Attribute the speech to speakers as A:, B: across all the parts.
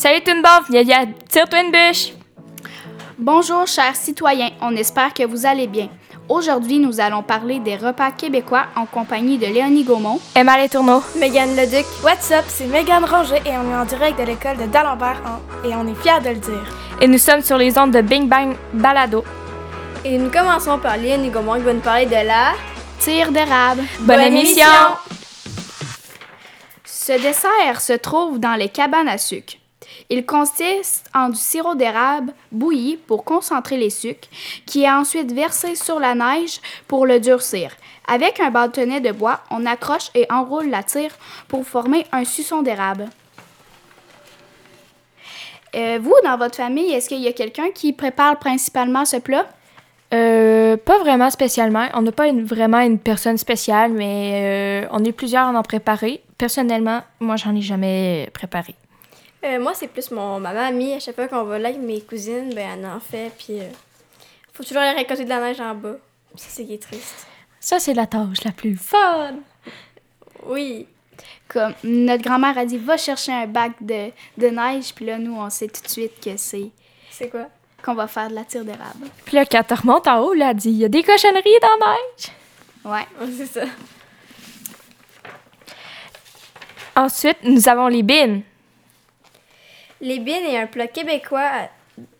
A: Salut tout le monde, Yaya, tire-toi une bûche!
B: Bonjour chers citoyens, on espère que vous allez bien. Aujourd'hui, nous allons parler des repas québécois en compagnie de Léonie Gaumont,
A: Emma Les Tourneaux,
C: Mégane Leduc. What's up, c'est Mégane Ranger et on est en direct de l'école de D'Alembert en- et on est fiers de le dire.
A: et nous sommes sur les ondes de Bing Bang Balado.
D: Et nous commençons par Léonie Gaumont qui va nous parler de la...
B: tire d'érable.
A: Bonne,
D: Bonne
A: émission!
D: émission!
B: Ce dessert se trouve dans les cabanes à sucre. Il consiste en du sirop d'érable bouilli pour concentrer les sucres, qui est ensuite versé sur la neige pour le durcir. Avec un bâtonnet de bois, on accroche et enroule la tire pour former un suçon d'érable. Euh, vous, dans votre famille, est-ce qu'il y a quelqu'un qui prépare principalement ce plat?
A: Euh, pas vraiment spécialement. On n'a pas vraiment une personne spéciale, mais euh, on est plusieurs à en préparer. Personnellement, moi, j'en ai jamais préparé.
D: Euh, moi, c'est plus mon, ma mamie. À chaque fois qu'on va là avec mes cousines, ben, elle en fait. Puis, euh, faut toujours aller récolter de la neige en bas. Ça, c'est qui est triste.
A: Ça, c'est la tâche la plus fun!
D: Oui.
B: Comme notre grand-mère a dit, va chercher un bac de, de neige, puis là, nous, on sait tout de suite que c'est
D: C'est quoi?
B: qu'on va faire de la tire d'érable.
A: Puis là, quand tu remontes en haut, là, elle dit il y a des cochonneries dans la neige.
B: Ouais.
D: Ouais, c'est ça.
A: Ensuite, nous avons les bines.
D: Les bines est un plat québécois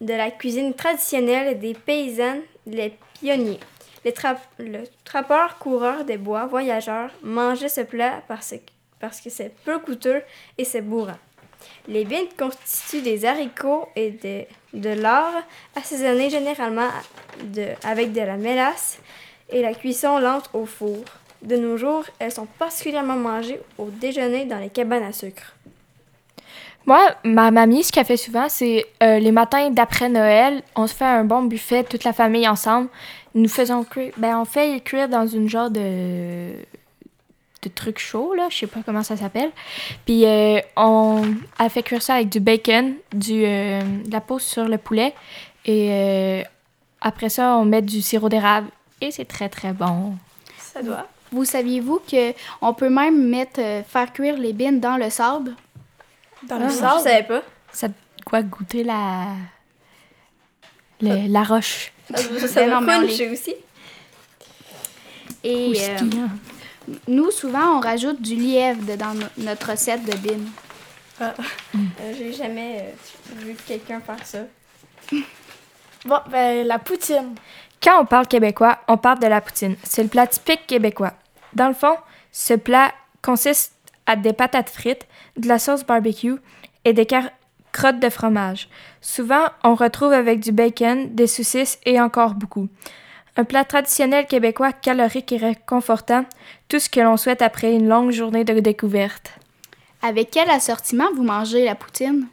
D: de la cuisine traditionnelle des paysannes, les pionniers. Les tra- le trappeur coureur des bois voyageurs mangeait ce plat parce, que c'est peu coûteux et c'est bourrant. Les bines constituent des haricots et de, l'or assaisonnés généralement avec de la mélasse et la cuisson lente au four. De nos jours, elles sont particulièrement mangées au déjeuner dans les cabanes à sucre.
A: Moi, ma mamie, ce qu'elle fait souvent, c'est euh, les matins d'après Noël, on se fait un bon buffet, toute la famille ensemble. Nous faisons cuire, ben on fait cuire dans une genre de de truc chaud là, je sais pas comment ça s'appelle. Puis euh, on elle fait cuire ça avec du bacon, du euh, de la peau sur le poulet et euh, après ça, on met du sirop d'érable et c'est très très bon.
D: Ça doit.
B: Vous saviez-vous que on peut même mettre euh, faire cuire les bines dans le sable?
C: Dans
D: Ah,
C: le
D: Je
C: sable.
D: savais pas.
A: Ça quoi goûter la le- la roche?
D: Ça, ça
B: on
D: cruncher aussi.
B: Et euh, nous, souvent, on rajoute du lièvre dans no- notre recette de bines.
D: Euh, J'ai jamais euh, vu quelqu'un faire ça.
C: Bon, ben, la poutine.
A: Quand on parle québécois, on parle de la poutine. C'est le plat typique québécois. Dans le fond, ce plat consiste à des patates frites, de la sauce barbecue et des crottes de fromage. Souvent, on retrouve avec du bacon, des saucisses et encore beaucoup. Un plat traditionnel québécois calorique et réconfortant, tout ce que l'on souhaite après une longue journée de découverte.
B: Avec quel assortiment vous mangez la poutine?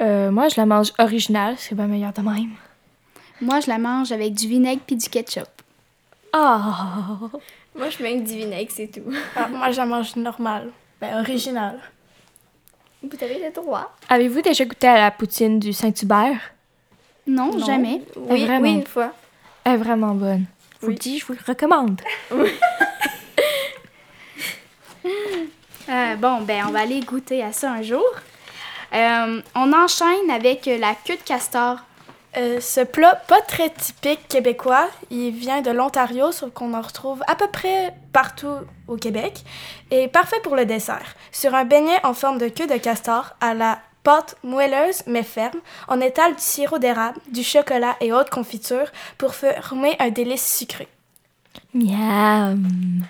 A: Euh, moi, je la mange originale, c'est bien meilleur de même.
B: Moi, je la mange avec du vinaigre puis du ketchup.
A: Ah!
D: Moi, je mets avec du vinaigre, c'est tout.
C: Ah, moi, je la mange normale. Ben, originale.
D: Vous avez le droit.
A: Avez-vous déjà goûté à la poutine du Saint-Hubert?
B: Non,
C: Non.
B: jamais.
D: Oui,
A: vraiment.
D: oui, une fois.
A: Elle est vraiment bonne. Je vous
D: Oui.
A: le dis, je vous le recommande.
B: Euh, bon, ben, on va aller goûter à ça un jour. Euh, on enchaîne avec la queue de castor.
C: Euh, ce plat, pas très typique québécois, il vient de l'Ontario, sauf qu'on en retrouve à peu près partout au Québec, et parfait pour le dessert. Sur un beignet en forme de queue de castor, à la pâte moelleuse mais ferme, on étale du sirop d'érable, du chocolat et autres confitures pour former un délice sucré.
A: Miam!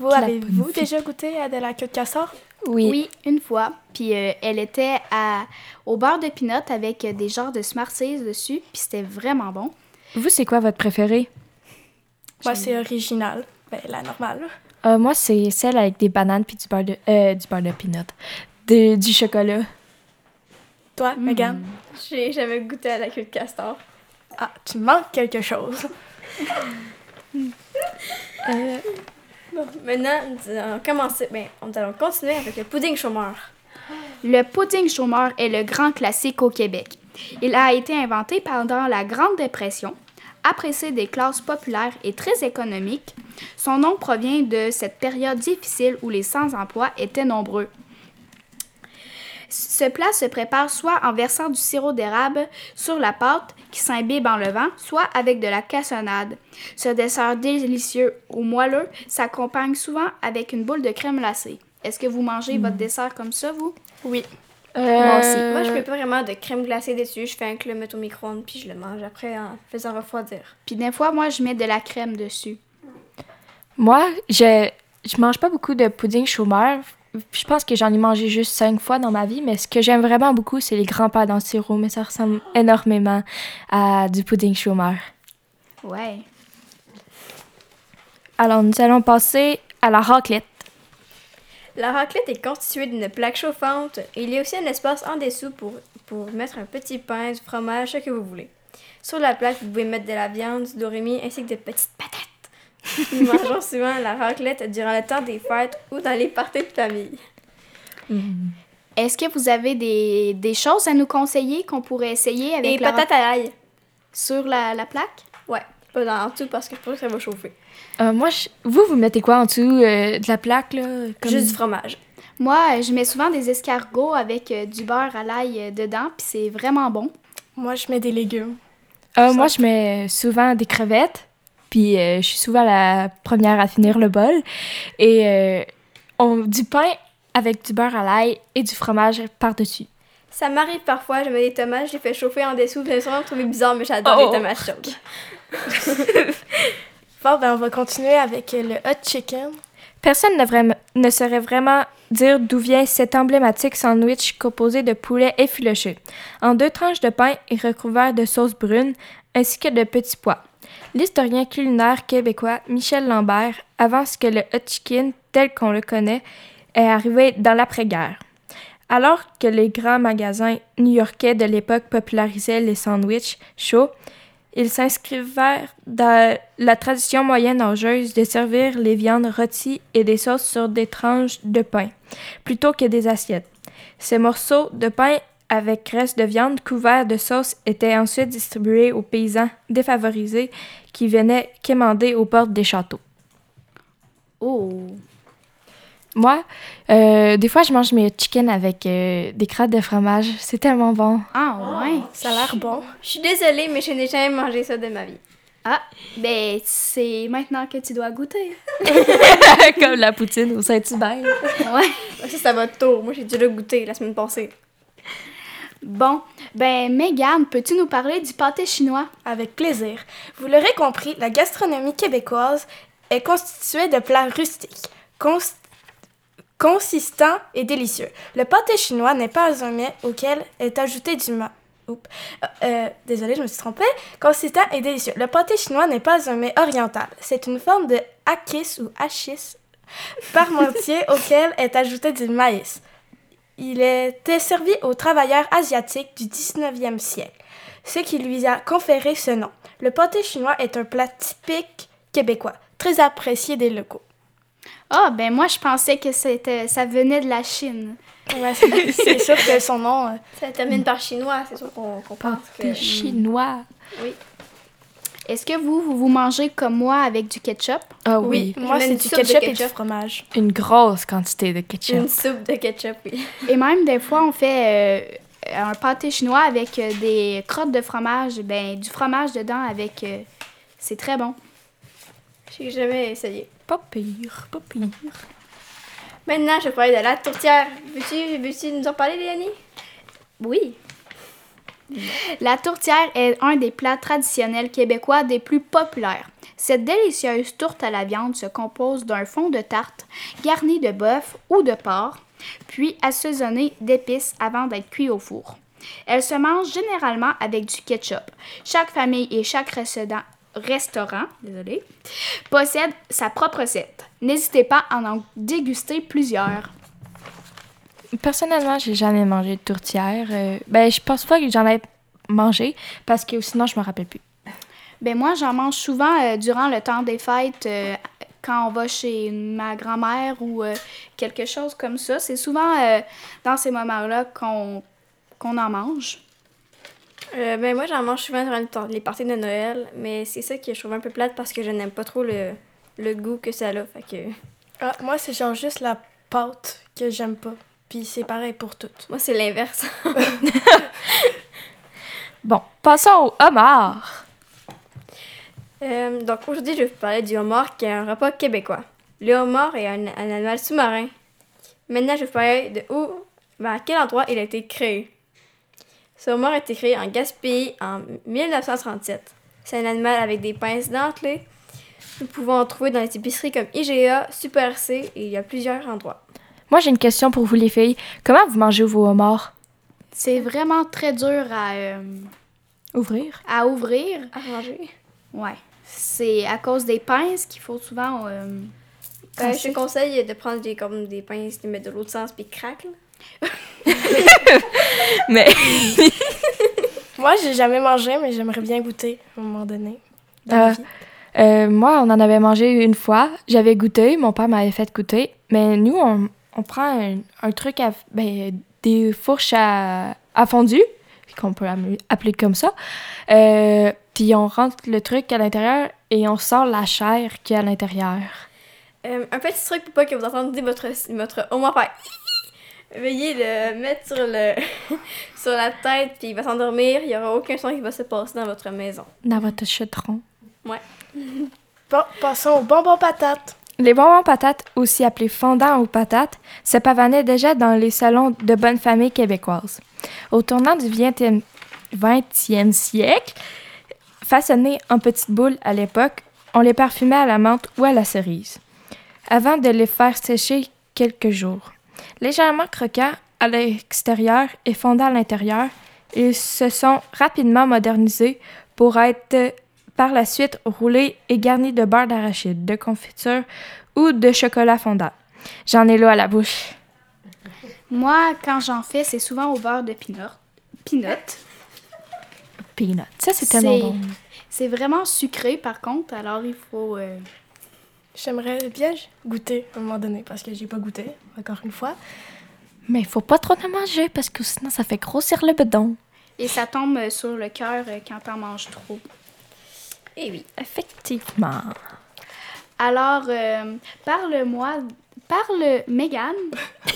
C: Vous, avez-vous déjà goûté à de la queue de castor?
A: Oui.
B: Oui, une fois. Puis euh, elle était à, au beurre de pinot avec euh, des genres de Smarties dessus. Puis c'était vraiment bon.
A: Vous, c'est quoi votre préféré?
C: Moi, c'est original. Ben, la normale.
A: Euh, moi, c'est celle avec des bananes puis du beurre de, euh, du beurre de peanut. De- du chocolat.
C: Toi, Megan?
D: J'ai jamais goûté à la queue de castor.
C: Ah, tu manques quelque chose.
A: Euh,
D: Maintenant, nous allons commencer. Ben, on allons continuer avec le pudding chômeur.
B: Le pudding chômeur est le grand classique au Québec. Il a été inventé pendant la Grande Dépression. Apprécié des classes populaires et très économiques, son nom provient de cette période difficile où les sans-emploi étaient nombreux. Ce plat se prépare soit en versant du sirop d'érable sur la pâte qui s'imbibe en levant, soit avec de la cassonade. Ce dessert délicieux ou moelleux s'accompagne souvent avec une boule de crème glacée. Est-ce que vous mangez votre dessert comme ça, vous?
C: Oui.
A: Moi
B: aussi.
D: Moi, je mets pas vraiment de crème glacée dessus. Je fais un club mettre au micro-ondes puis je le mange après en faisant refroidir.
B: Puis des fois, moi, je mets de la crème dessus.
A: Moi, je, je mange pas beaucoup de pudding chômeur. Je pense que j'en ai mangé juste cinq fois dans ma vie, mais ce que j'aime vraiment beaucoup, c'est les grands pains dans le sirop, mais ça ressemble énormément à du pudding chômeur.
B: Ouais.
A: Alors, nous allons passer à la raclette.
D: La raclette est constituée d'une plaque chauffante et il y a aussi un espace en dessous pour, pour mettre un petit pain, du fromage, ce que vous voulez. Sur la plaque, vous pouvez mettre de la viande, du doremi ainsi que de petites patates. Nous mangeons souvent la raclette durant le temps des fêtes ou dans les parties de famille.
B: Est-ce que vous avez des, des choses à nous conseiller qu'on pourrait essayer avec
D: Et
B: la
D: patates à l'ail.
B: sur la, la plaque?
D: Ouais, pas dans en dessous parce que je pense que ça va chauffer.
A: Euh, moi, je- vous, vous mettez quoi en dessous euh, de la plaque, là? comme-
D: Juste du fromage.
B: Moi, euh, je mets souvent des escargots avec euh, du beurre à l'ail euh, dedans, puis c'est vraiment bon.
C: Moi, je mets des légumes.
A: Euh, moi, je mets souvent des crevettes, puis euh, je suis souvent la première à finir le bol. Et euh, on, du pain avec du beurre à l'ail et du fromage par-dessus.
D: Ça m'arrive parfois, je mets des tomates, je les fais chauffer en dessous. Vous allez sûrement me trouver bizarre, mais j'adore
A: Oh.
D: les tomates chaudes.
C: Bon, ben, on va continuer avec euh, le hot chicken.
A: Personne ne saurait vraiment dire d'où vient cet emblématique sandwich composé de poulet effiloché, en deux tranches de pain et recouvert de sauce brune, ainsi que de petits pois. L'historien culinaire québécois Michel Lambert avance que le hot chicken, tel qu'on le connaît, est arrivé dans l'après-guerre. Alors que les grands magasins new-yorkais de l'époque popularisaient les sandwichs chauds, ils s'inscrivèrent dans la tradition moyen-âgeuse de servir les viandes rôties et des sauces sur des tranches de pain, plutôt que des assiettes. Ces morceaux de pain avec reste de viande couverts de sauce étaient ensuite distribués aux paysans défavorisés qui venaient quémander aux portes des châteaux.
B: Oh!
A: Moi, euh, des fois, je mange mes chicken avec euh, des crottes de fromage. C'est tellement bon.
B: Ah, ouais!
C: Ça a l'air bon.
D: Je suis désolée, mais je n'ai jamais mangé ça de ma vie.
B: Ah, ben, c'est maintenant que tu dois goûter.
A: Comme la poutine au Saint-Hubert.
B: Ouais.
D: Ça, ça va tour. Moi, j'ai dû le goûter la semaine passée.
B: Bon, ben, Megan, peux-tu nous parler du pâté chinois?
C: Avec plaisir. Vous l'aurez compris, la gastronomie québécoise est constituée de plats rustiques, cons- consistants et délicieux. Le pâté chinois n'est pas un mets auquel est ajouté du ma... Oups. Euh, euh, désolée, je me suis trompée. Consistant et délicieux. Le pâté chinois n'est pas un mets oriental. C'est une forme de hakis ou hachis parmentier auquel est ajouté du maïs. Il était servi aux travailleurs asiatiques du 19e siècle ce qui lui a conféré ce nom. Le pâté chinois est un plat typique québécois, très apprécié des locaux.
B: Ah, ben, moi, je pensais que c'était, ça venait de la Chine.
C: Ouais, c'est c'est sûr que son nom... euh,
D: Ça termine par chinois, c'est sûr qu'on qu'on pense que...
A: chinois.
B: Est-ce que vous, vous, vous mangez comme moi avec du ketchup?
A: Ah
D: Oui.
A: oui.
C: moi, c'est du ketchup, et du fromage.
A: Une grosse quantité de ketchup.
D: Une soupe de ketchup, oui.
B: Et même, des fois, on fait euh, un pâté chinois avec euh, des crottes de fromage, ben, du fromage dedans avec... euh, c'est très bon.
D: J'ai jamais essayé.
A: Pas pire, pas pire.
D: Maintenant, je vais parler de la tourtière. Veux-tu veux nous en parler, Léonie?
B: Oui. La tourtière est un des plats traditionnels québécois des plus populaires. Cette délicieuse tourte à la viande se compose d'un fond de tarte garni de bœuf ou de porc, puis assaisonné d'épices avant d'être cuit au four. Elle se mange généralement avec du ketchup. Chaque famille et chaque restaurant, restaurant possède sa propre recette. N'hésitez pas à en déguster plusieurs.
A: Personnellement, j'ai jamais mangé de tourtière. Euh, ben, je pense pas que j'en ai mangé parce que sinon, je me rappelle plus.
B: Ben moi, j'en mange souvent euh, durant le temps des fêtes, euh, quand on va chez ma grand-mère ou euh, quelque chose comme ça. C'est souvent euh, dans ces moments-là qu'on qu'on en mange.
D: Euh, ben moi, j'en mange souvent durant le temps- les parties de Noël, mais c'est ça que je trouve un peu plate parce que je n'aime pas trop le, le goût que ça a. Fait que...
C: Ah, moi, c'est genre juste la pâte que j'aime pas. Puis c'est pareil pour toutes.
D: Moi, c'est l'inverse.
A: Bon, passons au homard.
D: Euh, donc aujourd'hui, je vais vous parler du homard qui est un repas québécois. Le homard est un, un animal sous-marin. Maintenant, je vais vous parler de où, ben, à quel endroit il a été créé. Ce homard a été créé en Gaspésie en 1937. C'est un animal avec des pinces dentelées. Nous pouvons en trouver dans les épiceries comme IGA, Super C et il y a plusieurs endroits.
A: Moi, j'ai une question pour vous, les filles. Comment vous mangez vos homards?
B: C'est vraiment très dur à, euh,
A: Ouvrir.
B: à ouvrir.
D: À manger.
B: Ouais. C'est à cause des pinces qu'il faut souvent. euh,
D: Euh, je te conseille de prendre des, comme des pinces, de mettre de l'autre sens puis craque.
A: Mais
C: Moi, j'ai jamais mangé, mais j'aimerais bien goûter à un moment donné. Dans
A: Euh, euh, moi, on en avait mangé une fois. J'avais goûté, mon père m'avait fait goûter. Mais nous, on, on prend un, un truc, à, ben, des fourches à, à fondu, qu'on peut appeler comme ça. Euh, puis on rentre le truc à l'intérieur et on sort la chair qui est à l'intérieur.
D: Euh, un petit truc pour pas que vous entendiez votre, votre homard faire Veuillez le mettre sur, le, sur la tête, puis il va s'endormir. Il n'y aura aucun son qui va se passer dans votre maison.
A: Dans votre chaudron.
C: Bon, passons aux bonbons patates.
A: Les bonbons patates, aussi appelés fondants aux patates, se pavanaient déjà dans les salons de bonnes familles québécoises. Au tournant du 20e, 20e siècle, façonnés en petites boules à l'époque, on les parfumait à la menthe ou à la cerise, avant de les faire sécher quelques jours. Légèrement croquants à l'extérieur et fondants à l'intérieur, ils se sont rapidement modernisés pour être par la suite roulés et garnis de beurre d'arachide, de confiture ou de chocolat fondant. J'en ai l'eau à la bouche.
B: Moi, quand j'en fais, c'est souvent au beurre de pinot. Pinot.
A: Peanut. Ça, c'est tellement bon.
B: C'est vraiment sucré, par contre, alors il faut. euh,
C: J'aimerais bien goûter à un moment donné parce que j'ai pas goûté, encore une fois.
A: Mais il faut pas trop en manger parce que sinon, ça fait grossir le bedon.
B: Et ça tombe sur le cœur euh, quand t'en manges trop.
D: Eh oui.
A: Effectivement.
B: Alors, euh, parle-moi. Parle, Megan.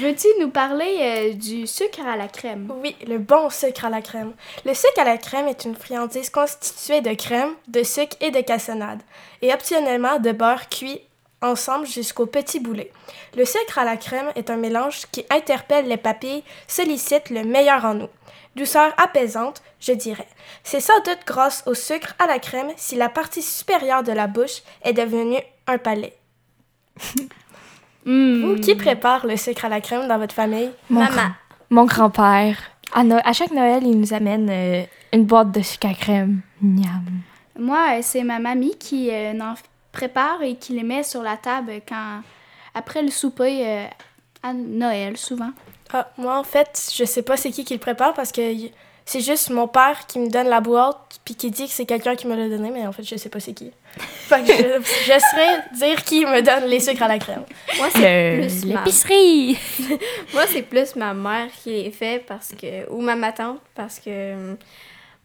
B: Veux-tu nous parler euh, du sucre à la crème?
C: Oui, le bon sucre à la crème. Le sucre à la crème est une friandise constituée de crème, de sucre et de cassonade, et optionnellement de beurre cuit ensemble jusqu'au petit boulet. Le sucre à la crème est un mélange qui interpelle les papilles, sollicite le meilleur en nous. Douceur apaisante, je dirais. C'est sans doute grâce au sucre à la crème si la partie supérieure de la bouche est devenue un palais.
B: Hmm.
C: Vous, qui prépare le sucre à la crème dans votre famille?
A: Mon,
D: Maman.
A: grand- mon grand-père, à, No- à chaque Noël, il nous amène euh, une boîte de sucre à crème. Miam.
B: Moi, euh, c'est ma mamie qui euh, en prépare et qui les met sur la table quand après le souper euh, à Noël, souvent.
C: Ah, moi, en fait, je sais pas c'est qui qui le prépare parce que c'est juste mon père qui me donne la boîte puis qui dit que c'est quelqu'un qui me l'a donné, mais en fait, je sais pas c'est qui. Fait que je, je saurais dire qui me donne les sucres à la crème.
D: Moi, c'est plus ma...
A: L'épicerie.
D: Moi, c'est plus ma mère qui les fait parce que... ou ma, ma tante parce que euh,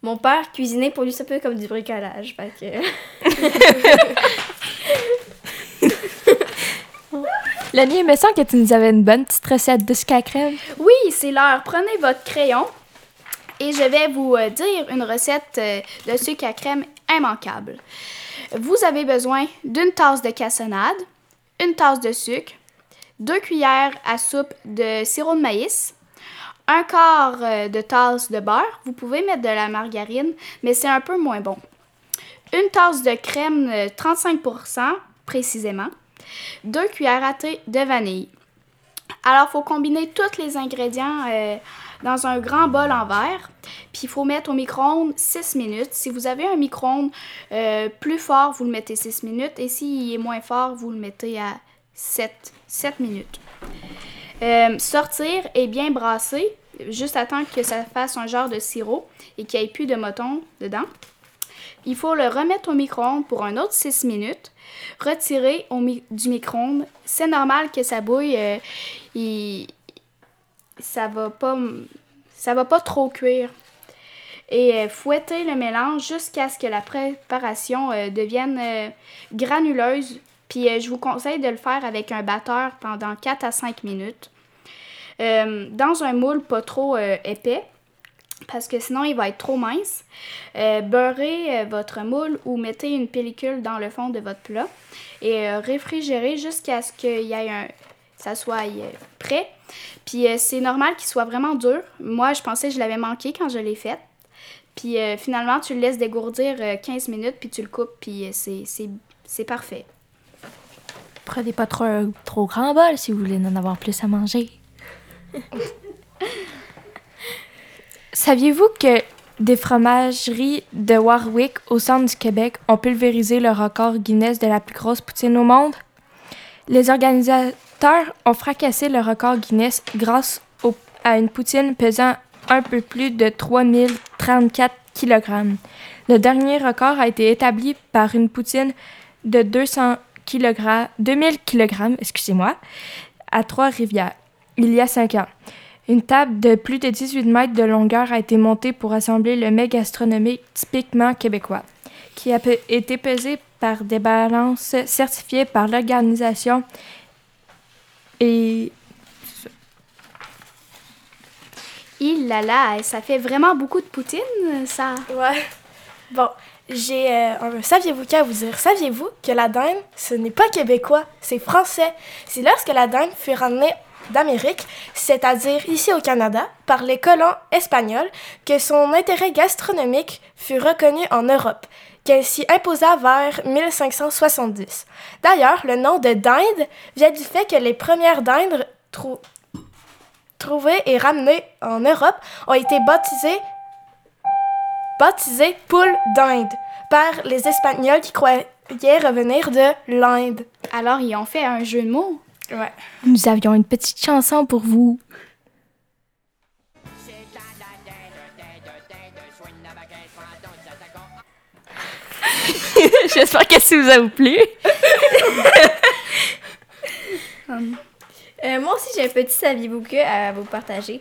D: mon père cuisinait pour lui, c'est un peu comme du bricolage. Fait que...
A: Lani, il me semble que tu nous avais une bonne petite recette de sucre à crème.
B: Oui, c'est l'heure. Prenez votre crayon et je vais vous euh, dire une recette euh, de sucre à crème immanquable. Vous avez besoin d'une tasse de cassonade, une tasse de sucre, deux cuillères à soupe de sirop de maïs, un quart euh, de tasse de beurre. Vous pouvez mettre de la margarine, mais c'est un peu moins bon. Une tasse de crème euh, 35% précisément. Deux cuillères à thé de vanille. Alors, il faut combiner tous les ingrédients euh, dans un grand bol en verre. Puis, il faut mettre au micro-ondes 6 minutes. Si vous avez un micro-ondes euh, plus fort, vous le mettez 6 minutes. Et s'il est moins fort, vous le mettez à 7, 7 minutes. Euh, sortir et bien brasser, juste attendre que ça fasse un genre de sirop et qu'il n'y ait plus de moton dedans. Il faut le remettre au micro-ondes pour un autre 6 minutes. Retirer du micro-ondes. C'est normal que ça bouille. euh, ça va pas ça va pas trop cuire. Et euh, fouetter le mélange jusqu'à ce que la préparation euh, devienne granuleuse Puis je vous conseille de le faire avec un batteur pendant 4 à 5 minutes. Dans un moule pas trop épais, parce que sinon il va être trop mince. Euh, beurrez euh, votre moule ou mettez une pellicule dans le fond de votre plat et euh, réfrigérez jusqu'à ce qu'il y ait un, ça soit euh, prêt. Puis c'est normal qu'il soit vraiment dur. Moi, je pensais que je l'avais manqué quand je l'ai fait. Puis finalement, tu le laisses dégourdir euh, 15 minutes, puis tu le coupes, puis c'est- c'est c'est parfait.
A: Prenez pas trop trop grand bol si vous voulez en avoir plus à manger. Saviez-vous que des fromageries de Warwick au centre du Québec ont pulvérisé le record Guinness de la plus grosse poutine au monde? Les organisateurs ont fracassé le record Guinness grâce à une poutine pesant un peu plus de 3034 kg. Le dernier record a été établi par une poutine de 200 kg, 2000 kg, excusez-moi, à Trois-Rivières, il y a cinq ans. Une table de plus de 18 mètres de longueur a été montée pour assembler le mets gastronomique typiquement québécois, qui a été pesé par des balances certifiées par l'organisation et
B: Il là là, ça fait vraiment beaucoup de poutine, ça.
C: Ouais. Bon, j'ai euh, un saviez-vous qu'à vous dire? Saviez-vous que la dinde, ce n'est pas québécois, c'est français. C'est lorsque la dinde fut ramenée d'Amérique, c'est-à-dire ici au Canada, par les colons espagnols, que son intérêt gastronomique fut reconnu en Europe, qu'elle s'y imposa vers 1570. D'ailleurs, le nom de dinde vient du fait que les premières dindes trou- trouvées et ramenées en Europe ont été baptisées baptisé poule d'Inde par les Espagnols qui croyaient revenir de l'Inde.
B: Alors, ils ont fait un jeu de mots.
C: Ouais.
A: nous avions une petite chanson pour vous. J'espère que ça vous a plu.
D: Euh, moi aussi, j'ai un petit saviez-vous que à vous partager.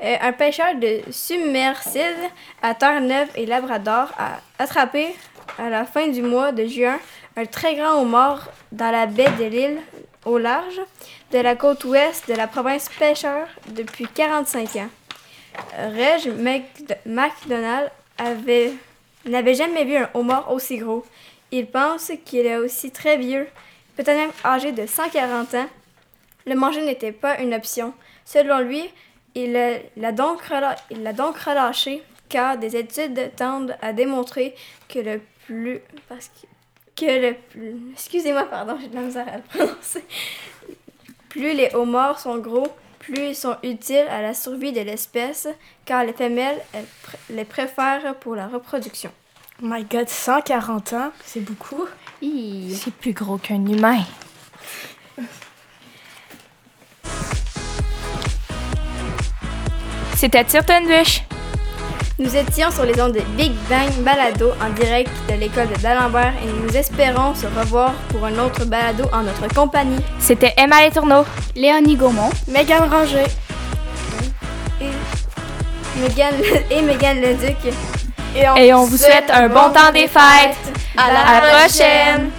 D: Euh, un pêcheur de submersible à Terre-Neuve et Labrador a attrapé à la fin du mois de juin un très grand homard dans la baie de l'île au large de la côte ouest de la province pêcheur depuis 45 ans. Reg avait n'avait jamais vu un homard aussi gros. Il pense qu'il est aussi très vieux, peut-être même âgé de 140 ans. Le manger n'était pas une option. Selon lui, il l'a donc, relâché car des études tendent à démontrer que le plus... que le plus... Excusez-moi, pardon, j'ai de la misère à le prononcer. Plus les homards sont gros, plus ils sont utiles à la survie de l'espèce car les femelles elles pr- les préfèrent pour la reproduction.
C: Oh my god, 140 ans, c'est beaucoup.
A: C'est plus gros qu'un humain. C'était Tirtonbush.
D: Nous étions sur les ondes de Big Bang Balado en direct de l'école de d'Alembert et nous espérons se revoir pour un autre balado en notre compagnie.
A: C'était Emma Les Tourneaux.
B: Léonie Gaumont.
C: Megan Ranger.
D: Et Megan et Megan Leduc.
A: Et on vous souhaite un bon temps des fêtes.
C: À
A: À la prochaine.